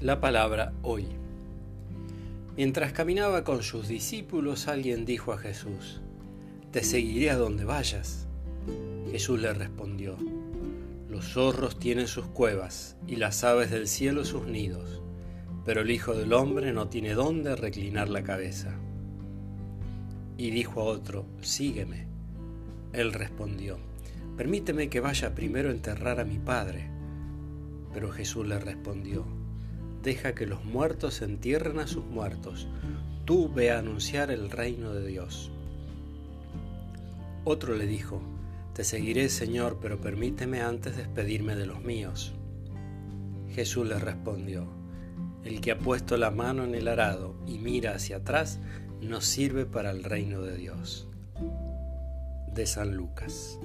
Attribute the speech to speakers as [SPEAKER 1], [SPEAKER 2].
[SPEAKER 1] La palabra hoy. Mientras caminaba con sus discípulos, alguien dijo a Jesús, Te seguiré a donde vayas. Jesús le respondió, Los zorros tienen sus cuevas y las aves del cielo sus nidos, pero el Hijo del Hombre no tiene dónde reclinar la cabeza. Y dijo a otro, Sígueme. Él respondió, Permíteme que vaya primero a enterrar a mi Padre. Pero Jesús le respondió, deja que los muertos entierren a sus muertos, tú ve a anunciar el reino de Dios. Otro le dijo, Te seguiré, Señor, pero permíteme antes despedirme de los míos. Jesús le respondió, El que ha puesto la mano en el arado y mira hacia atrás, no sirve para el reino de Dios. De San Lucas.